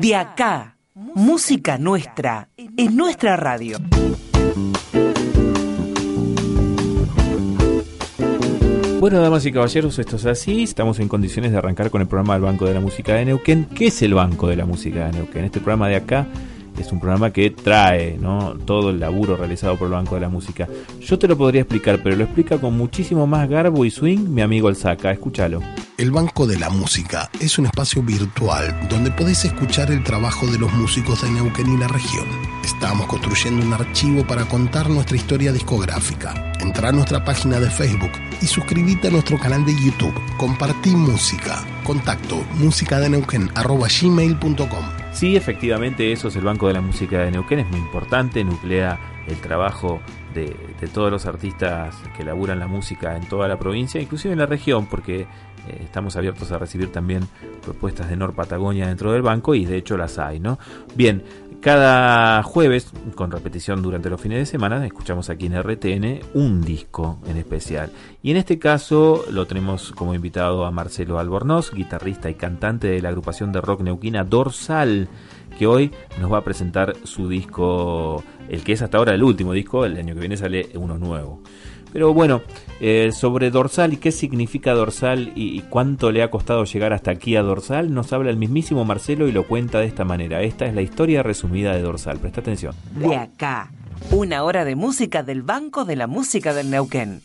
De acá, música nuestra, en nuestra radio. Bueno, damas y caballeros, esto es así. Estamos en condiciones de arrancar con el programa del Banco de la Música de Neuquén. ¿Qué es el Banco de la Música de Neuquén? Este programa de acá es un programa que trae ¿no? todo el laburo realizado por el Banco de la Música. Yo te lo podría explicar, pero lo explica con muchísimo más garbo y swing mi amigo Alzaca. Escúchalo. El Banco de la Música es un espacio virtual donde podés escuchar el trabajo de los músicos de Neuquén y la región. Estamos construyendo un archivo para contar nuestra historia discográfica. Entra a nuestra página de Facebook y suscríbete a nuestro canal de YouTube. Compartí música. Contacto musicadeneuquen.gmail.com Sí, efectivamente, eso es el Banco de la Música de Neuquén, es muy importante, nuclea el trabajo de, todos los artistas que laburan la música en toda la provincia, inclusive en la región, porque eh, estamos abiertos a recibir también propuestas de Nor Patagonia dentro del banco y de hecho las hay, ¿no? Bien, cada jueves, con repetición durante los fines de semana, escuchamos aquí en RTN un disco en especial. Y en este caso lo tenemos como invitado a Marcelo Albornoz, guitarrista y cantante de la agrupación de rock neuquina Dorsal, que hoy nos va a presentar su disco, el que es hasta ahora el último disco, el año que viene sale uno nuevo. Pero bueno, eh, sobre Dorsal y qué significa Dorsal y, y, cuánto le ha costado llegar hasta aquí a Dorsal, nos habla el mismísimo Marcelo y lo cuenta de esta manera. Esta es la historia resumida de Dorsal. Presta atención. De acá, una hora de música del Banco de la Música del Neuquén.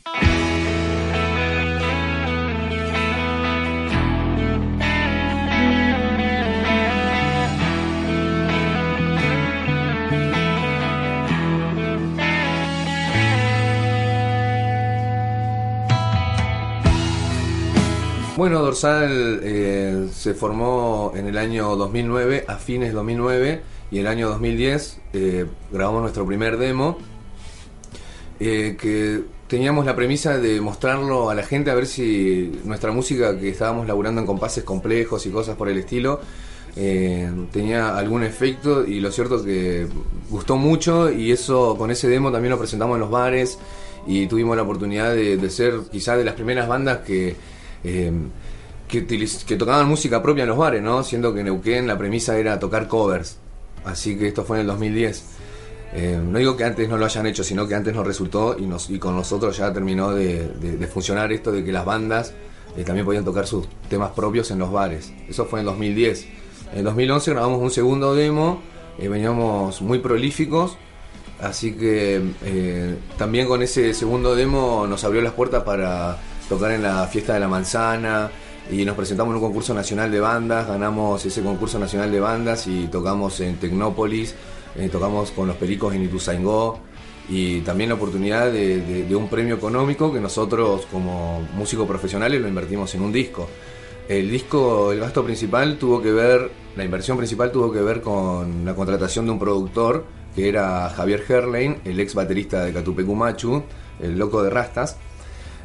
Bueno, Dorsal eh, se formó en el año 2009, a fines 2009, y en el año 2010 eh, grabamos nuestro primer demo, eh, que teníamos la premisa de mostrarlo a la gente a ver si nuestra música, que estábamos laburando en compases complejos y cosas por el estilo, tenía algún efecto y lo cierto que gustó mucho y eso con ese demo también lo presentamos en los bares y tuvimos la oportunidad de, de ser quizás de las primeras bandas que eh, que, tocaban música propia en los bares, ¿no? Siendo que en Neuquén la premisa era tocar covers. Así que esto fue en el 2010. Eh, no digo que antes no lo hayan hecho, sino que antes nos resultó y, con nosotros ya terminó de, funcionar esto de que las bandas eh, también podían tocar sus temas propios en los bares. Eso fue en 2010. En 2011 grabamos un segundo demo, eh, veníamos muy prolíficos, así que eh, también con ese segundo demo nos abrió las puertas para tocar en la fiesta de la manzana y nos presentamos en un concurso nacional de bandas, ganamos ese concurso nacional de bandas y tocamos en Tecnópolis, eh, tocamos con los Pericos en Ituzaingó y también la oportunidad de, un premio económico que nosotros como músicos profesionales lo invertimos en un disco. El disco, el gasto principal tuvo que ver, la inversión principal tuvo que ver con la contratación de un productor que era Javier Herlein, el ex baterista de Catupecumachu, el loco de Rastas,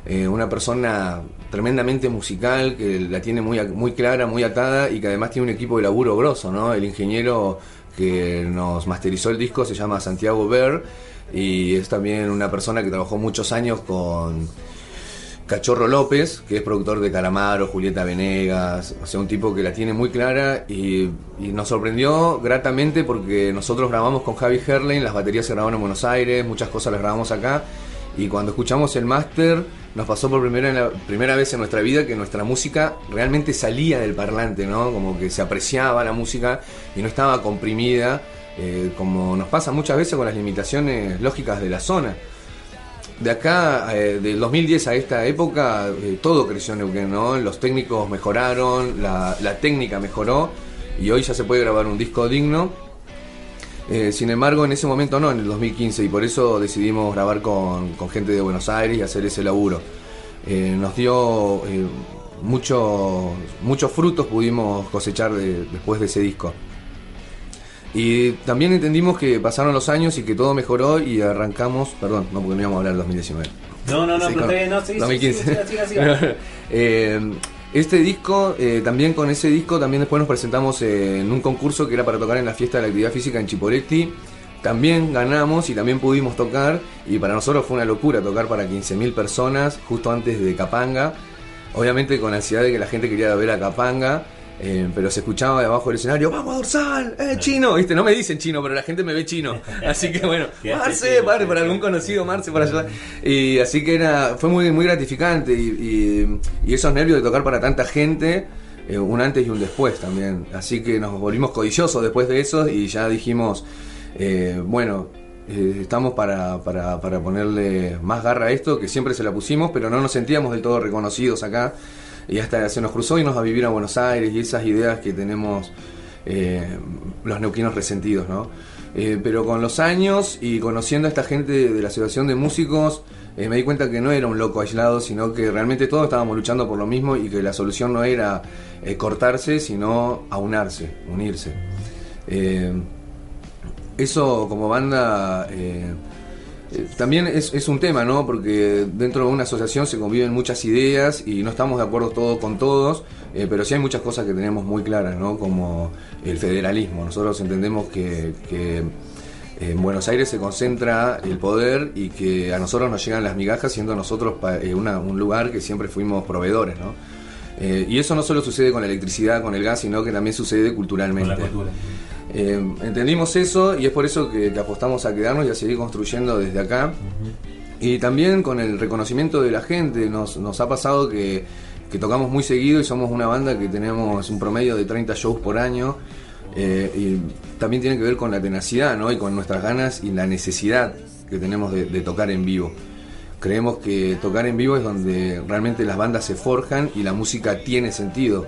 eh, una persona tremendamente musical, que la tiene muy, muy clara, muy atada y que además tiene un equipo de laburo grosso, ¿no? El ingeniero que nos masterizó el disco se llama Santiago Ver y es también una persona que trabajó muchos años con Cachorro López, que es productor de Calamaro, Julieta Venegas, o sea, un tipo que la tiene muy clara y, nos sorprendió gratamente porque nosotros grabamos con Javi Herlein, las baterías se grabaron en Buenos Aires, muchas cosas las grabamos acá y cuando escuchamos el máster nos pasó por primera, la, primera vez en nuestra vida que nuestra música realmente salía del parlante, ¿no? Como que se apreciaba la música y no estaba comprimida, eh, como nos pasa muchas veces con las limitaciones lógicas de la zona. De acá, eh, del 2010 a esta época, eh, todo creció en Neuquén, ¿no? Los técnicos mejoraron, la, la técnica mejoró y hoy ya se puede grabar un disco digno Eh, sin embargo, en ese momento no, en el 2015, y por eso decidimos grabar con, con gente de Buenos Aires y hacer ese laburo. Eh, nos dio eh, muchos muchos frutos pudimos cosechar de- después de ese disco. Y también entendimos que pasaron los años y que todo mejoró y arrancamos, perdón, no porque no íbamos a hablar del 2019. No, no, no, Sí, pero con- no, sí, sí, 2015. sí, siga, siga, siga. Eh, este disco, eh, también con ese disco, también después nos presentamos en un concurso que era para tocar en la fiesta de la actividad física en Chipoletti. También ganamos y también pudimos tocar. Y para nosotros fue una locura tocar para 15.000 personas justo antes de Capanga. Obviamente con ansiedad de que la gente quería ver a Capanga. Eh, pero se escuchaba de abajo del escenario, ¡vamos a dorsal! ¡Eh, chino! ¿Viste? No me dicen chino, pero la gente me ve chino. Así que bueno, Marce, Marce, para algún conocido, Marce, para ayudar. Y así que era, fue muy, muy gratificante y, y- y esos nervios de tocar para tanta gente, eh, un antes y un después también. Así que nos volvimos codiciosos después de eso y ya dijimos, eh, bueno, eh, estamos para, para, para ponerle más garra a esto, que siempre se la pusimos, pero no nos sentíamos del todo reconocidos acá. Y hasta se nos cruzó irnos a vivir a Buenos Aires y esas ideas que tenemos eh, los neuquinos resentidos, ¿no? Eh, pero con los años y conociendo a esta gente de la Asociación de Músicos, eh, me di cuenta que no era un loco aislado, sino que realmente todos estábamos luchando por lo mismo y que la solución no era cortarse, sino aunarse, unirse. Eso como banda eh, eh, también es, es un tema, ¿no? Porque dentro de una asociación se conviven muchas ideas y no estamos de acuerdo todos con todos, eh, pero sí hay muchas cosas que tenemos muy claras, ¿no? Como el federalismo. Nosotros entendemos que, que en Buenos Aires se concentra el poder y que a nosotros nos llegan las migajas siendo nosotros eh, una- un lugar que siempre fuimos proveedores, ¿no? Eh, y eso no solo sucede con la electricidad, con el gas, sino que también sucede culturalmente. Con la cultura. Eh, entendimos eso y es por eso que, que apostamos a quedarnos y a seguir construyendo desde acá. Y también con el reconocimiento de la gente, nos, nos ha pasado que, que tocamos muy seguido y somos una banda que tenemos un promedio de 30 shows por año. eh, y también tiene que ver con la tenacidad ¿no? y con nuestras ganas y la necesidad que tenemos de, de tocar en vivo. Creemos que tocar en vivo es donde realmente las bandas se forjan y la música tiene sentido.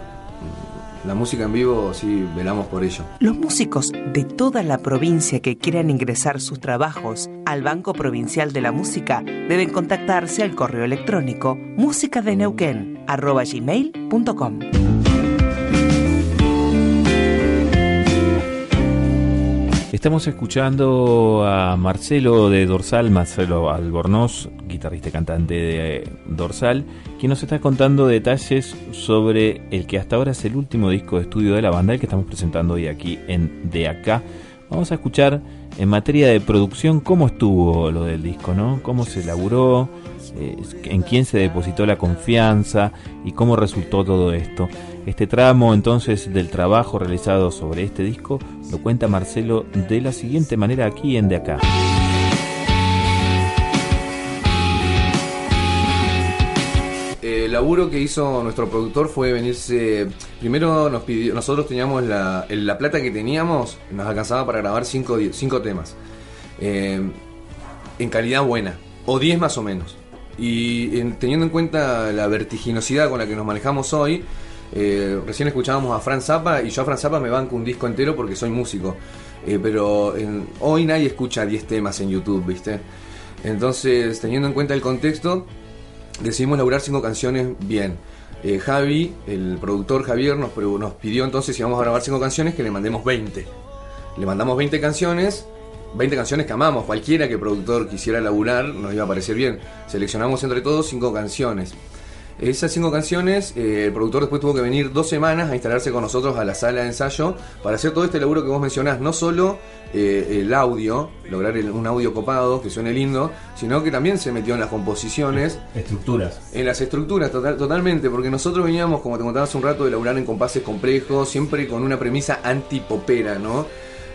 La música en vivo, sí, velamos por ello. Los músicos de toda la provincia que quieran ingresar sus trabajos al Banco Provincial de la Música deben contactarse al correo electrónico musicadeneuquen@gmail.com. Estamos escuchando a Marcelo de Dorsal, Marcelo Albornoz, guitarrista y cantante de Dorsal, quien nos está contando detalles sobre el que hasta ahora es el último disco de estudio de la banda, el que estamos presentando hoy aquí en De Acá. Vamos a escuchar en materia de producción cómo estuvo lo del disco, ¿no? Cómo se elaboró, eh, en quién se depositó la confianza y cómo resultó todo esto. Este tramo entonces del trabajo realizado sobre este disco lo cuenta Marcelo de la siguiente manera aquí en De Acá. Laburo que hizo nuestro productor fue venirse. Primero nos pidió. Nosotros teníamos la, la plata que teníamos, nos alcanzaba para grabar cinco, di- cinco temas. Eh, en calidad buena, o 10 más o menos. Y en- teniendo en cuenta la vertiginosidad con la que nos manejamos hoy, eh, recién escuchábamos a Fran Zappa y yo a Fran Zappa me banco un disco entero porque soy músico. Eh, pero en- hoy nadie escucha 10 temas en YouTube, ¿viste? Entonces, teniendo en cuenta el contexto, decidimos laburar cinco canciones bien. Eh, Javi, el productor Javier, nos, nos pidió entonces si vamos a grabar cinco canciones que le mandemos 20. Le mandamos 20 canciones, 20 canciones que amamos. Cualquiera que productor quisiera laburar nos iba a parecer bien. Seleccionamos entre todos cinco canciones. Esas cinco canciones, eh, el productor después tuvo que venir dos semanas a instalarse con nosotros a la sala de ensayo para hacer todo este laburo que vos mencionás. No solo eh, el audio, lograr el- un audio copado que suene lindo, sino que también se metió en las composiciones Estructuras. en las estructuras, total, totalmente, porque nosotros veníamos, como te contaba hace un rato, de laburar en compases complejos, siempre con una premisa antipopera, ¿no?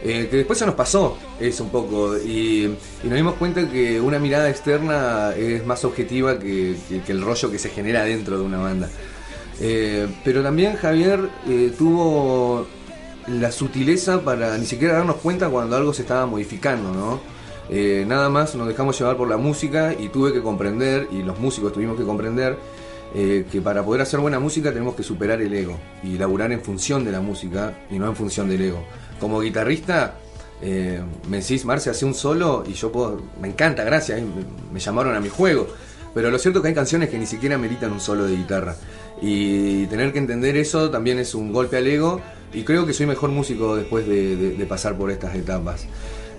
Eh, que después se nos pasó eso un poco y, nos dimos cuenta que una mirada externa es más objetiva que, el rollo que se genera dentro de una banda. Eh, pero también Javier eh, tuvo la sutileza para ni siquiera darnos cuenta cuando algo se estaba modificando, ¿no? Nada más nos dejamos llevar por la música y tuve que comprender, y los músicos tuvimos que comprender, eh, que para poder hacer buena música tenemos que superar el ego y laburar en función de la música y no en función del ego. Como guitarrista, eh, me decís, Marce, hace un solo y yo puedo, me encanta, gracias, me, me llamaron a mi juego. Pero lo cierto es que hay canciones que ni siquiera meritan un solo de guitarra. Y tener que entender eso también es un golpe al ego. Y creo que soy mejor músico después de, de- de pasar por estas etapas.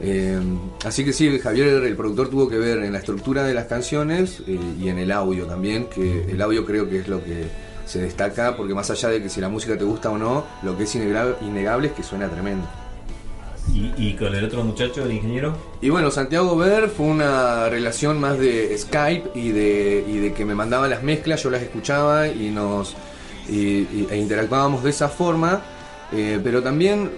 Eh, así que sí, Javier, el productor, tuvo que ver en la estructura de las canciones eh, y en el audio también, que el audio creo que es lo que se destaca, porque más allá de que si la música te gusta o no, lo que es innegable, es que suena tremendo. ¿Y, y con el otro muchacho, el ingeniero? Y bueno, Santiago Ver fue una relación más de Skype y de, y de que me mandaba las mezclas, yo las escuchaba y nos y- y- e interactuábamos de esa forma, eh, pero también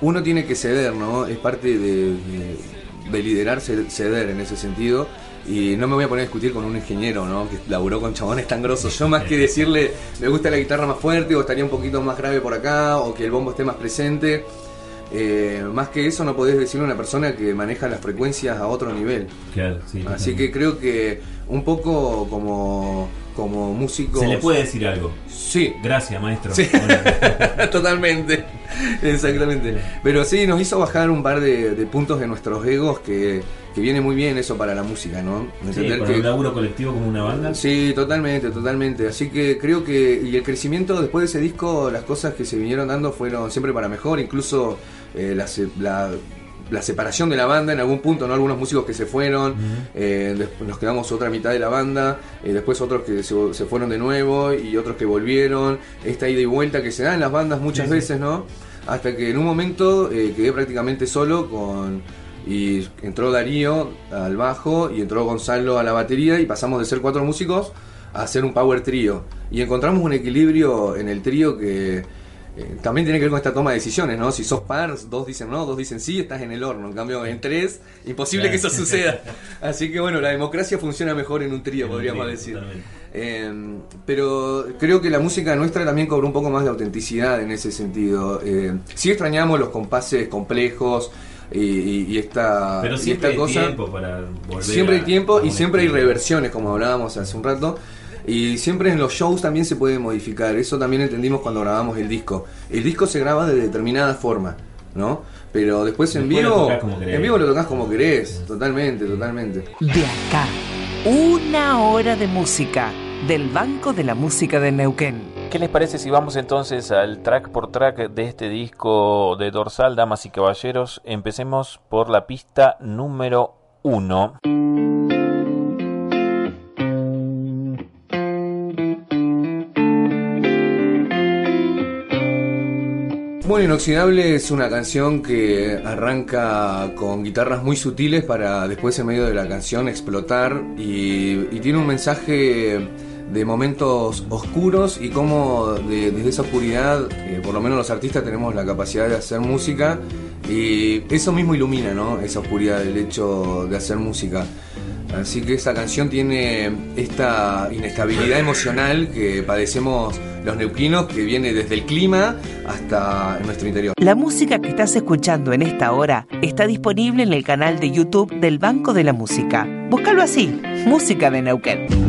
uno tiene que ceder, ¿no? Es parte de, de- de liderar, ce- ceder en ese sentido. Y no me voy a poner a discutir con un ingeniero, ¿no? Que laburó con chabones tan grosos. Yo más que decirle, me gusta la guitarra más fuerte o estaría un poquito más grave por acá o que el bombo esté más presente. Eh, más que eso no podés decirle a una persona que maneja las frecuencias a otro nivel. Claro, sí. Así que creo que un poco como, como músico... Se le puede decir algo. Sí, Gracias, maestro. Sí. Totalmente, exactamente. Pero sí, nos hizo bajar un par de, de puntos de nuestros egos que, que viene muy bien eso para la música, ¿no? sí, Entender para que- un laburo colectivo como una banda. Sí, totalmente, totalmente. Así que creo que y el crecimiento después de ese disco, las cosas que se vinieron dando fueron siempre para mejor, incluso eh, la, la- la separación de la banda en algún punto, ¿no? Algunos músicos que se fueron, eh, después nos quedamos otra mitad de la banda, eh, después otros que se, se fueron de nuevo y otros que volvieron, esta ida y vuelta que se da en las bandas muchas Sí, veces, ¿no? Hasta que en un momento quedé prácticamente solo con... Y entró Darío al bajo y entró Gonzalo a la batería y pasamos de ser cuatro músicos a hacer un power trío. Y encontramos un equilibrio en el trío que eh, también tiene que ver con esta toma de decisiones, ¿no? Si sos par, dos dicen no, dos dicen sí, estás en el horno. En cambio, en tres, imposible que eso suceda. Así que bueno, la democracia funciona mejor en un trío, podríamos Sí, decir. totalmente. Eh, pero creo que la música nuestra también cobró un poco más de autenticidad en ese sentido. Eh, sí extrañamos los compases complejos y, y- y esta, Pero y siempre esta hay cosa. tiempo para volver Siempre hay tiempo a y un siempre hay estilo. reversiones, como hablábamos hace un rato. Y siempre en los shows también se puede modificar. Eso también entendimos cuando grabamos el disco. El disco se graba de determinada forma, ¿no? Pero después en Después vivo, tocás como querés. en vivo lo tocas como querés. Totalmente, totalmente. De acá, una hora de música del Banco de la Música de Neuquén. ¿Qué les parece si vamos entonces al track por track de este disco de Dorsal, Damas y Caballeros? Empecemos por la pista número uno. Bueno, Inoxidable es una canción que arranca con guitarras muy sutiles para después en medio de la canción explotar y, tiene un mensaje de momentos oscuros y cómo de- desde esa oscuridad, eh, por lo menos los artistas tenemos la capacidad de hacer música y eso mismo ilumina, ¿no? Esa oscuridad, el hecho de hacer música. Así que esa canción tiene esta inestabilidad emocional que padecemos los neuquinos, que viene desde el clima hasta nuestro interior. La música que estás escuchando en esta hora está disponible en el canal de YouTube del Banco de la Música. Búscalo así, Música de Neuquén.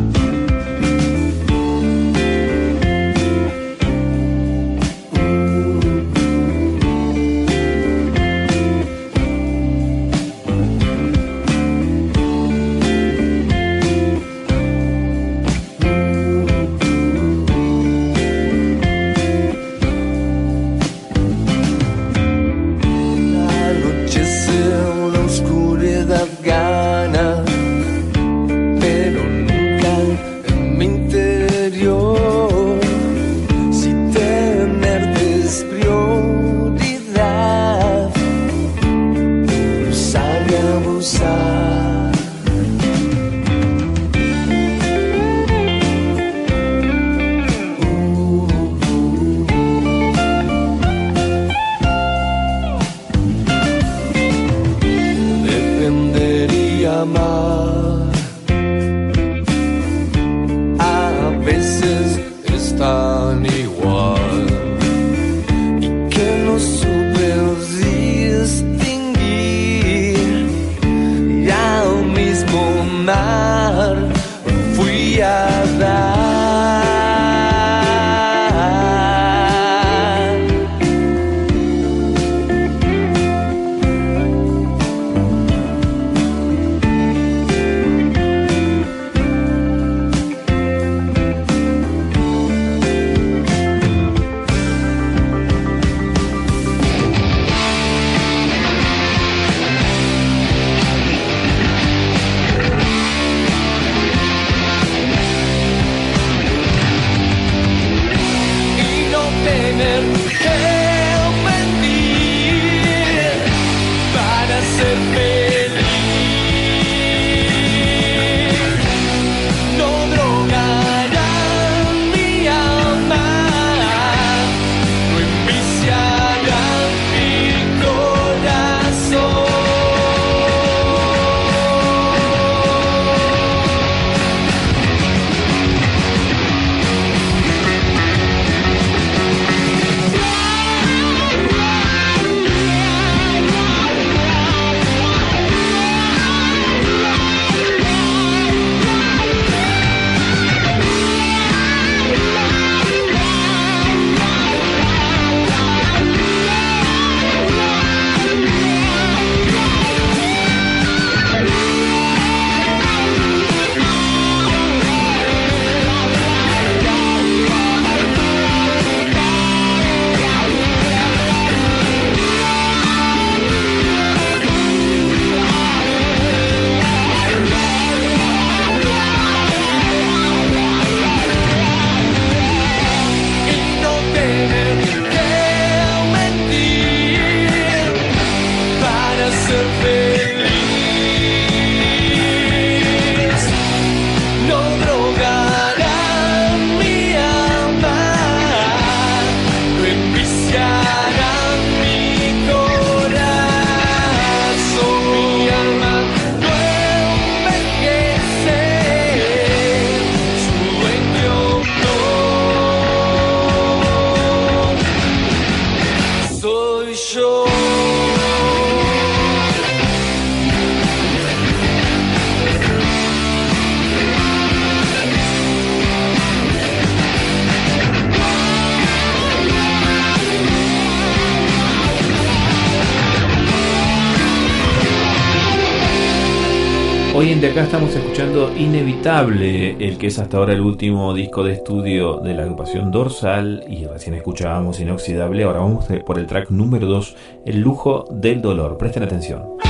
Hoy en De Acá estamos escuchando Inevitable, el que es hasta ahora el último disco de estudio de la agrupación Dorsal y recién escuchábamos Inoxidable, ahora vamos por el track número 2, El lujo del dolor. Presten atención.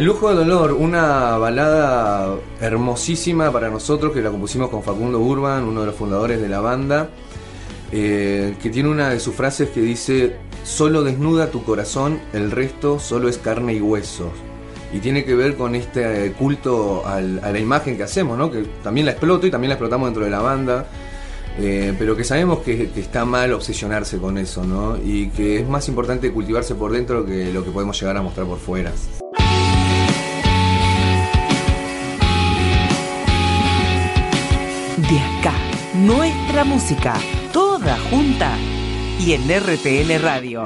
El lujo del dolor, una balada hermosísima para nosotros que la compusimos con Facundo Urban, uno de los fundadores de la banda, eh, que tiene una de sus frases que dice, solo desnuda tu corazón, el resto solo es carne y huesos. Y tiene que ver con este culto al- a la imagen que hacemos, que también la exploto y también la explotamos dentro de la banda. Eh, pero que sabemos que, que está mal obsesionarse con eso, ¿no? Y que es más importante cultivarse por dentro que lo que podemos llegar a mostrar por fuera. Nuestra música, toda junta y en RTN Radio.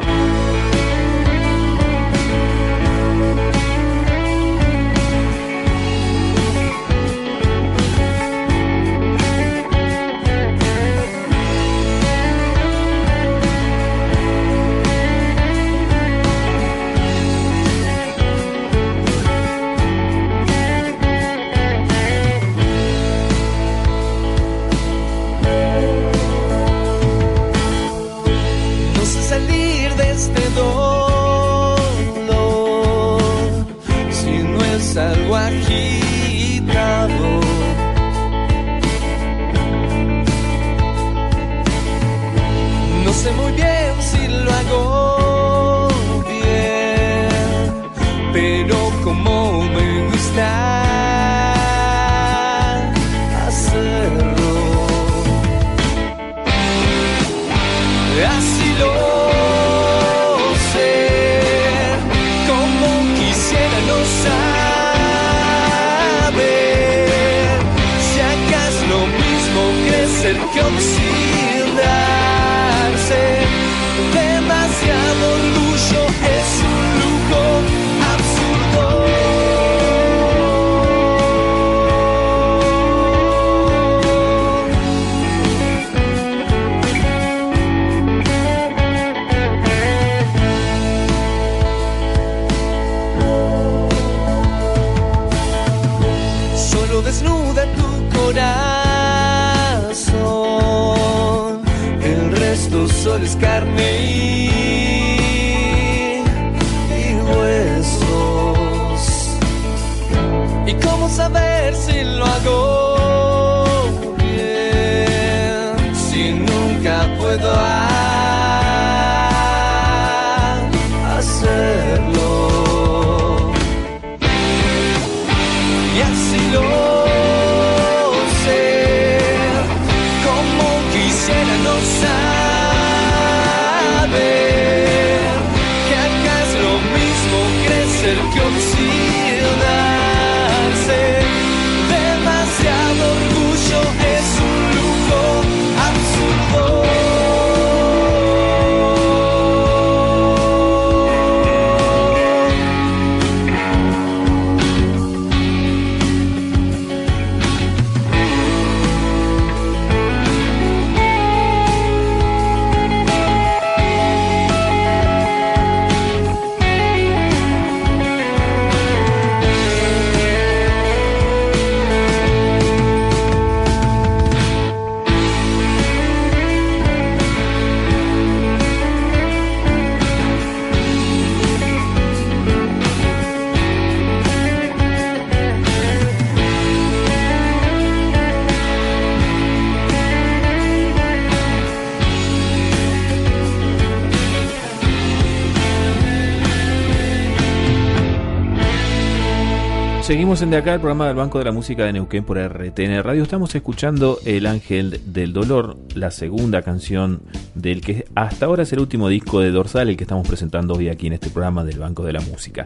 Seguimos en De Acá, el programa del Banco de la Música de Neuquén por RTN Radio. Estamos escuchando El Ángel del Dolor, la segunda canción del que hasta ahora es el último disco de Dorsal, el que estamos presentando hoy aquí en este programa del Banco de la Música.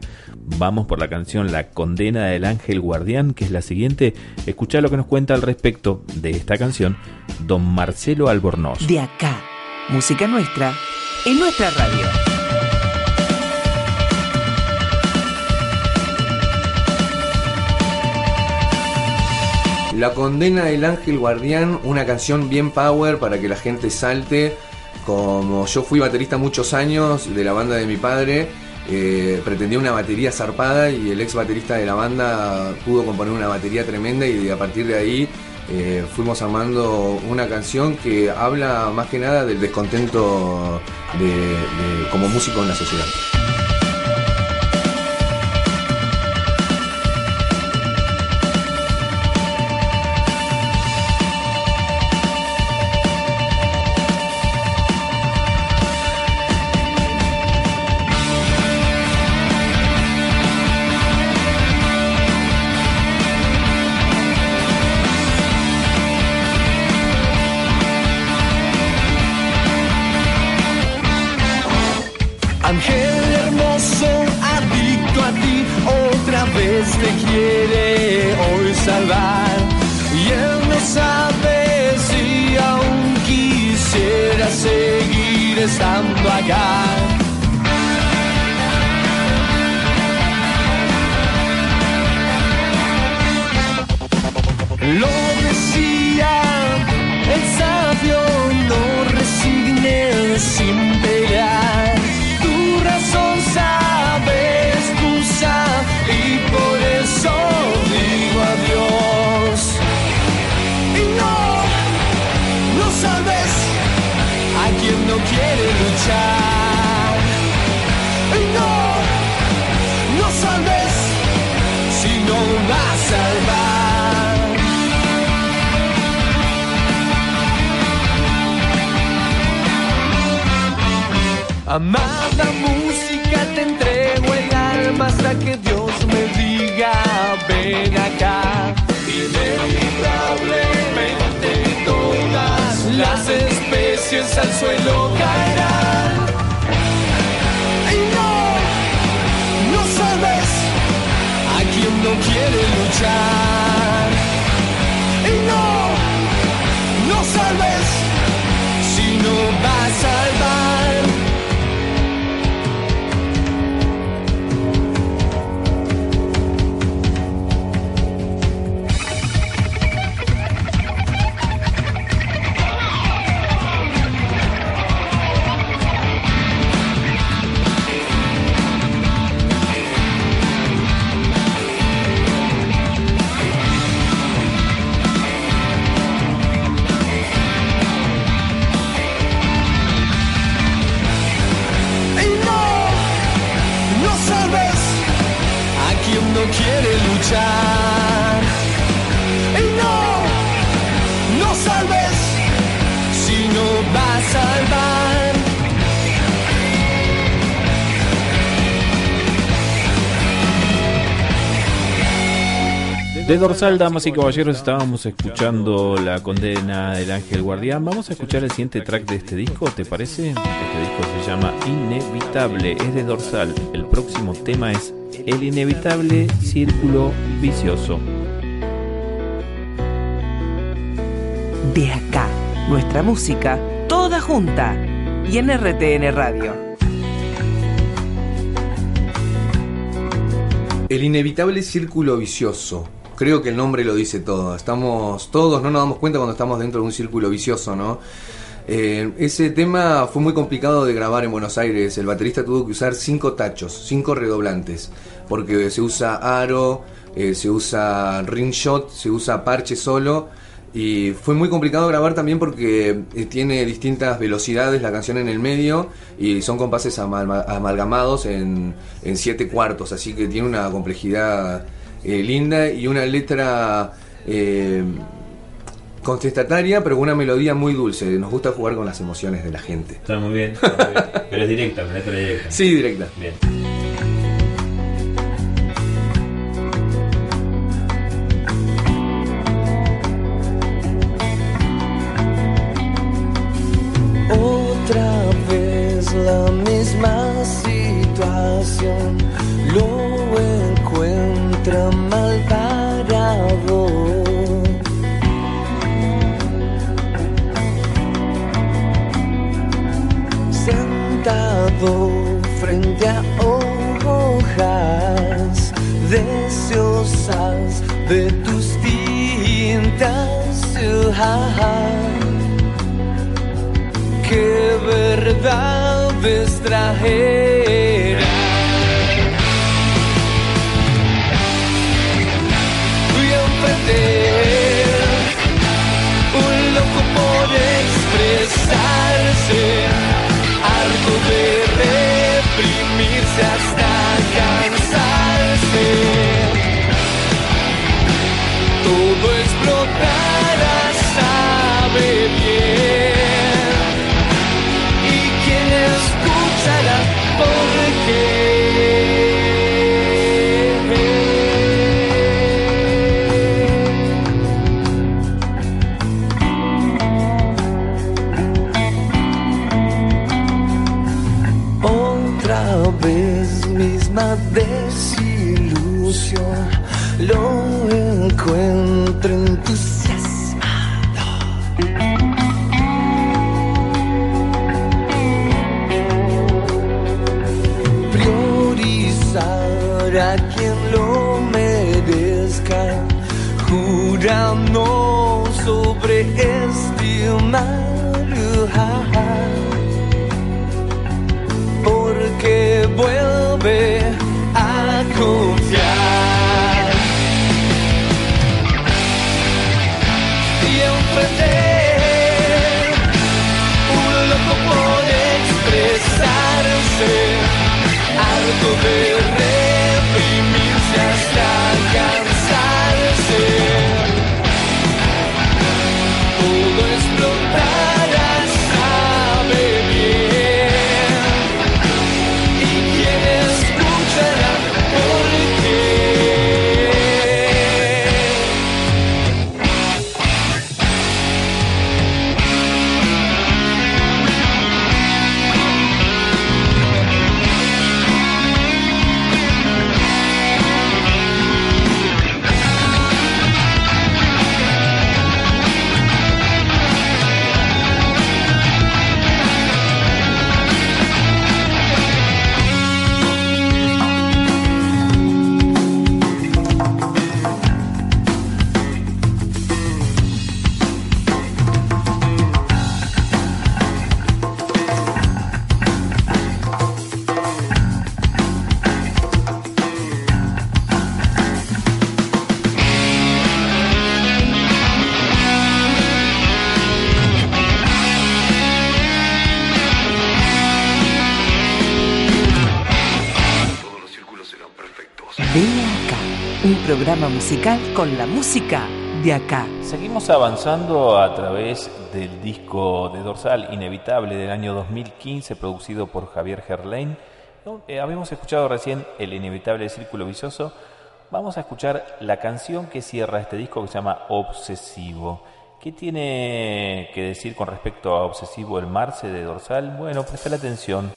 Vamos por la canción La Condena del Ángel Guardián, que es la siguiente. Escucha lo que nos cuenta al respecto de esta canción don Marcelo Albornoz. De acá, música nuestra, en nuestra radio. La condena del ángel guardián, una canción bien power para que la gente salte. Como yo fui baterista muchos años de la banda de mi padre, eh, pretendía una batería zarpada y el ex baterista de la banda pudo componer una batería tremenda y a partir de ahí eh, fuimos armando una canción que habla más que nada del descontento de, de- como músico en la sociedad. Amada música, te entrego el alma hasta que Dios me diga, ven acá. Inevitablemente todas las especies al suelo caerán. Y no, no sabes a quien no quiere luchar. De Dorsal, damas y caballeros, estábamos escuchando la condena del ángel guardián. Vamos a escuchar el siguiente track de este disco, ¿te parece? Este disco se llama Inevitable, es de Dorsal. El próximo tema es El inevitable círculo vicioso. De acá, nuestra música, toda junta. Y en RTN Radio. El inevitable círculo vicioso. Creo que el nombre lo dice todo. Estamos todos, no nos damos cuenta cuando estamos dentro de un círculo vicioso, ¿no? Eh, ese tema fue muy complicado de grabar en Buenos Aires. El baterista tuvo que usar cinco tachos, cinco redoblantes, porque se usa aro, eh, se usa ring shot, se usa parche solo. Y fue muy complicado grabar también porque eh, tiene distintas velocidades la canción en el medio y son compases amal- amalgamados en, en siete cuartos, así que tiene una complejidad eh, linda y una letra eh, contestataria, pero con una melodía muy dulce. Nos gusta jugar con las emociones de la gente. Está muy bien, está muy bien. Pero es directa, una letra directa. Sí, directa. Bien. Qué verdad extranjera. Fui a un loco por expresarse, programa musical con la música de acá. Seguimos avanzando a través del disco de Dorsal Inevitable del año 2015 producido por Javier Gerlain. Eh, habíamos escuchado recién El Inevitable Círculo Vicioso. Vamos a escuchar la canción que cierra este disco que se llama Obsesivo. ¿Qué tiene que decir con respecto a Obsesivo el Marce de Dorsal? Bueno, presta la atención.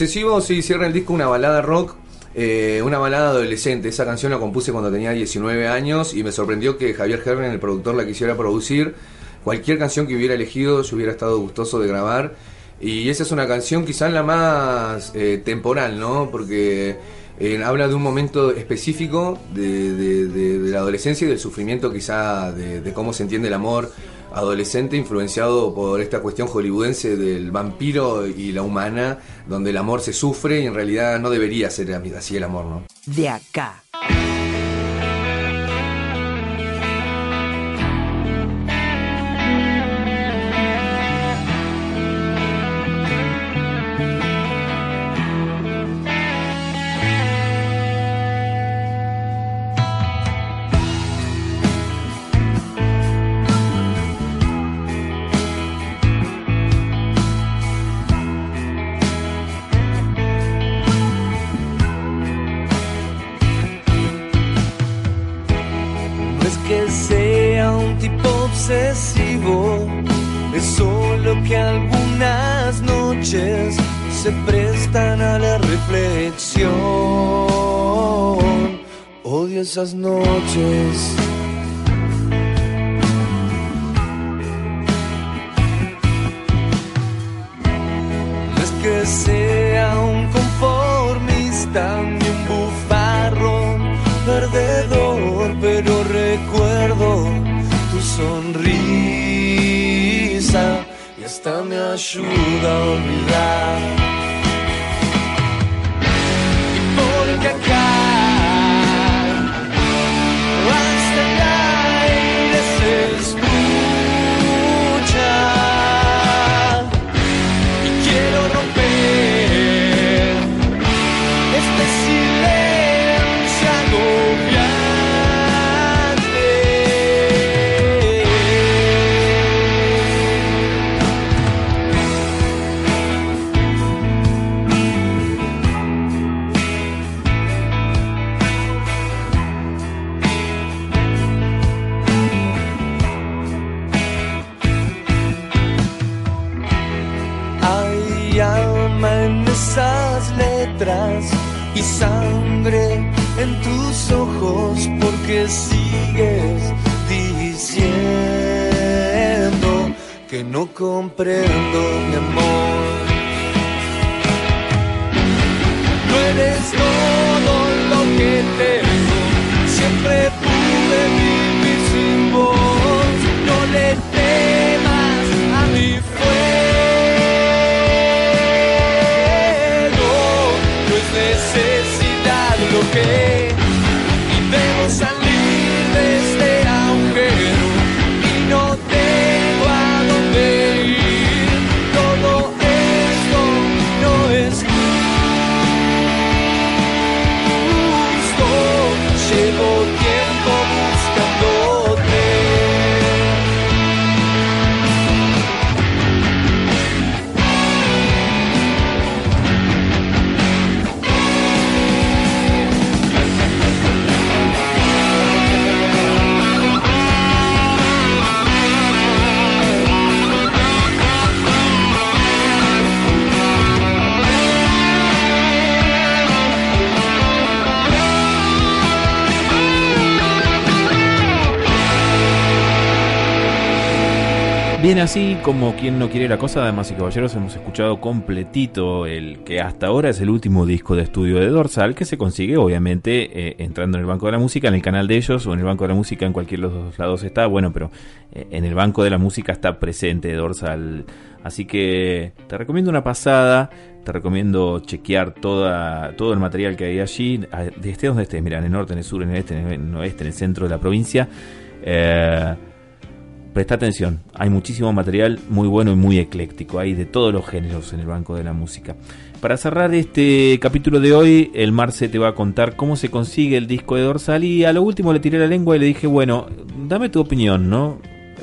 Obsesivo, sí, cierra el disco una balada rock, eh, una balada adolescente. Esa canción la compuse cuando tenía 19 años y me sorprendió que Javier Herben, el productor, la quisiera producir. Cualquier canción que hubiera elegido, yo hubiera estado gustoso de grabar. Y esa es una canción quizás la más eh, temporal, ¿no? Porque eh, habla de un momento específico de, de- de- la adolescencia y del sufrimiento quizá de cómo se entiende el amor adolescente influenciado por esta cuestión hollywoodense del vampiro y la humana, donde el amor se sufre y en realidad no debería ser así el amor, ¿no? De acá. Tipo obsesivo, es solo que algunas noches se prestan a la reflexión. Odio esas noches. No es que sea ayuda a olvidar. Y sangre en tus ojos porque sigues diciendo que no comprendo mi amor. No eres todo lo que tengo, siempre pude Bien, así como quien no quiere la cosa, damas y caballeros, hemos escuchado completito el que hasta ahora es el último disco de estudio de Dorsal, que se consigue obviamente eh, entrando en el Banco de la Música, en el canal de ellos o en el Banco de la Música, en cualquier de los dos lados está, bueno, pero eh, en el Banco de la Música está presente Dorsal. Así que te recomiendo una pasada, te recomiendo chequear toda, todo el material que hay allí, a- de estés donde estés, mira, en el norte, en el sur, en el este, en el oeste, en el centro de la provincia. Eh, Presta atención, hay muchísimo material muy bueno y muy ecléctico, hay de todos los géneros en el Banco de la Música. Para cerrar este capítulo de hoy, el Marce te va a contar cómo se consigue el disco de Dorsal y a lo último le tiré la lengua y le dije, bueno, dame tu opinión, ¿no?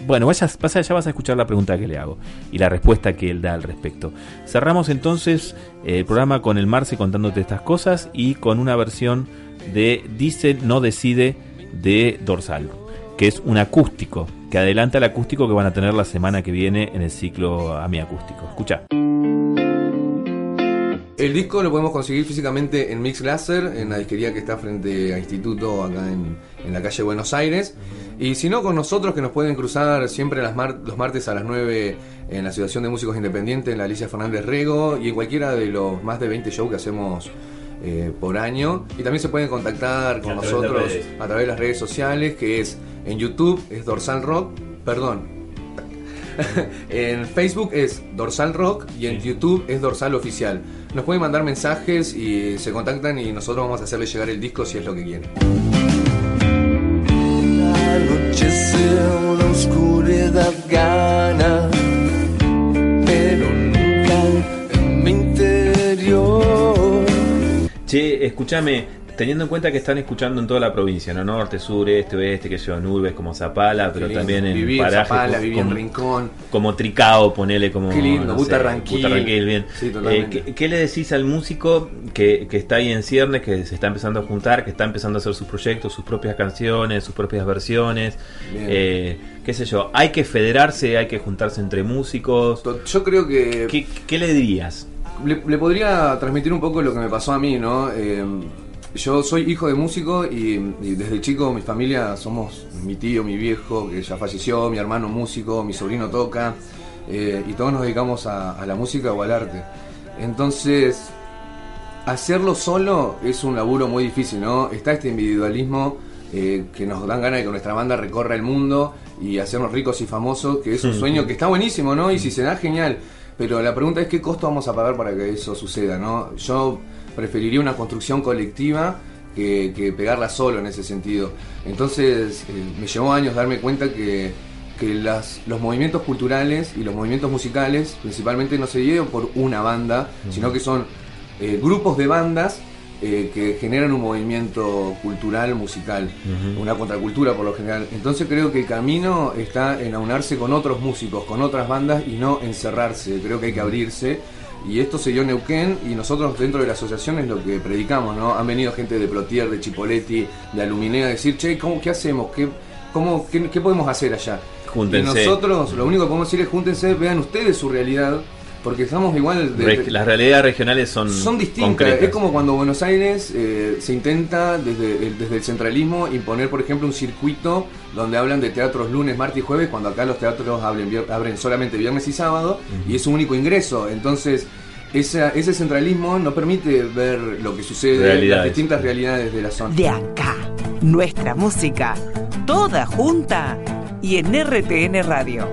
Bueno, vaya, pasa, ya vas a escuchar la pregunta que le hago y la respuesta que él da al respecto. Cerramos entonces eh, el programa con el Marce contándote estas cosas y con una versión de Dice, no decide de Dorsal, que es un acústico, que adelanta el acústico que van a tener la semana que viene en el ciclo AMI Acústico. Escucha. El disco lo podemos conseguir físicamente en Mix Laser, en la disquería que está frente a Instituto, acá en, en la calle Buenos Aires. Y si no, con nosotros que nos pueden cruzar siempre las mar- los martes a las 9 en la Asociación de Músicos Independientes, en la Alicia Fernández Rego, y en cualquiera de los más de 20 shows que hacemos eh, por año. Y también se pueden contactar con A nosotros a través de las redes sociales, que es en YouTube es Dorsal Rock, perdón, en Facebook es Dorsal Rock y en YouTube es Dorsal Oficial. Nos pueden mandar mensajes y se contactan y nosotros vamos a hacerles llegar el disco si es lo que quieren. Una oscuridad gana, pero nunca en mi interior. Che, escúchame, teniendo en cuenta que están escuchando en toda la provincia, ¿no? Norte, sur, este, oeste, que yo, en urbes como Zapala, pero lindo. también en Viví en parajes Zapala, viví en como, Rincón. como Tricao, ponele como... Qué lindo, no Butarranquil. Butarranquil, bien. Sí, Eh, totalmente. ¿qué, qué le decís al músico que, que está ahí en ciernes, que se está empezando a juntar, que está empezando a hacer sus proyectos, sus propias canciones, sus propias versiones? Eh, qué sé yo, hay que federarse, hay que juntarse entre músicos. Yo creo que ¿Qué, qué le dirías? le, le podría transmitir un poco lo que me pasó a mí, ¿no? Eh, yo soy hijo de músico y, y desde chico mi familia somos mi tío, mi viejo, que ya falleció, mi hermano músico, mi sobrino toca, eh, y todos nos dedicamos a, a la música o al arte. Entonces, hacerlo solo es un laburo muy difícil, ¿no? Está este individualismo eh, que nos dan ganas de que nuestra banda recorra el mundo y hacernos ricos y famosos, que es un sueño que está buenísimo, ¿no? Y si se da, genial. Pero la pregunta es qué costo vamos a pagar para que eso suceda, ¿no? Yo preferiría una construcción colectiva que, que pegarla solo en ese sentido. Entonces, eh, me llevó años darme cuenta que, que las, los movimientos culturales y los movimientos musicales principalmente no se llevan por una banda, sino que son eh, grupos de bandas eh, que generan un movimiento cultural, musical, una contracultura por lo general. Entonces creo que el camino está en aunarse con otros músicos, con otras bandas y no encerrarse. Creo que hay que abrirse. Y esto se dio en Neuquén y nosotros dentro de la asociación es lo que predicamos, ¿no? Han venido gente de Plotier, de Chipoletti, de Aluminea a decir, che, ¿cómo, ¿qué hacemos? ¿Qué, cómo, qué, qué podemos hacer allá? Júntense. Y nosotros lo único que podemos decir es júntense, vean ustedes su realidad, porque estamos igual de, Re- las realidades regionales son, son distintas. concretas. Es como cuando Buenos Aires eh, se intenta desde desde el centralismo imponer, por ejemplo, un circuito donde hablan de teatros lunes, martes y jueves, cuando acá los teatros abren, abren solamente viernes y sábado y es un único ingreso. Entonces, esa- ese centralismo no permite ver lo que sucede, las Realidades. distintas realidades de la zona. De acá, nuestra música, toda junta y en RTN Radio.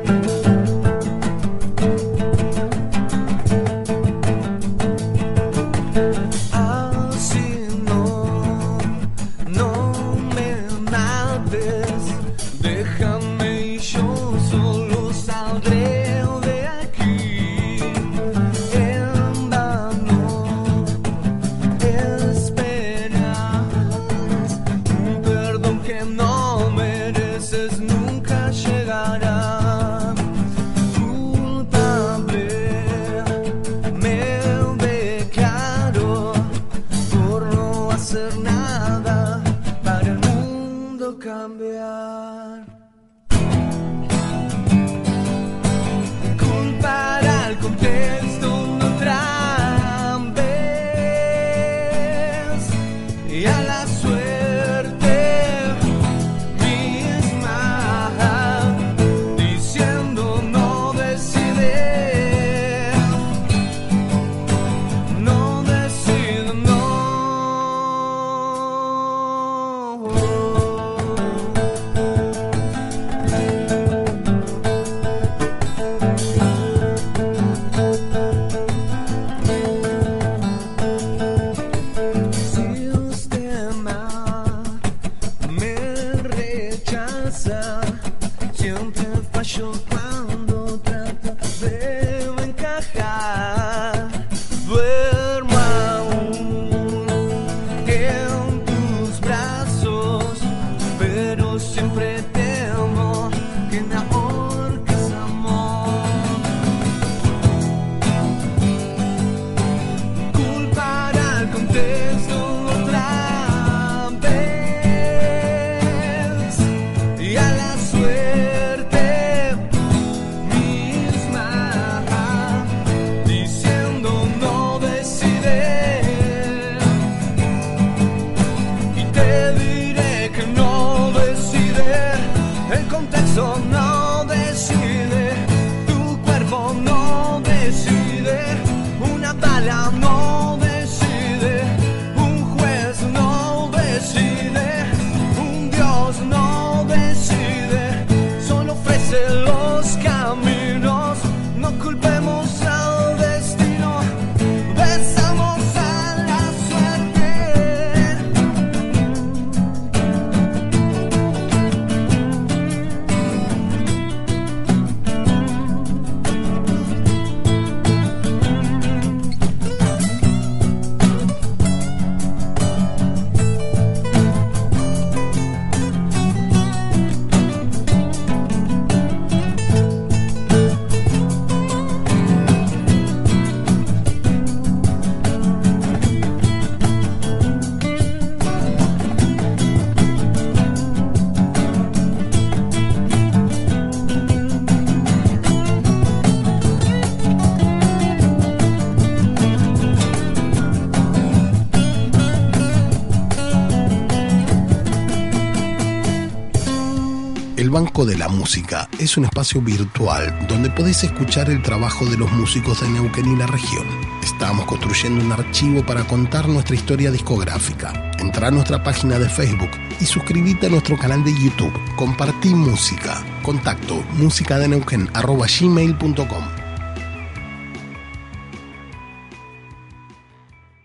De la Música es un espacio virtual donde podés escuchar el trabajo de los músicos de Neuquén y la región. Estamos construyendo un archivo para contar nuestra historia discográfica. Entra a nuestra página de Facebook y suscríbete a nuestro canal de YouTube. Compartí música. Contacto musicadeneuquén.gmail.com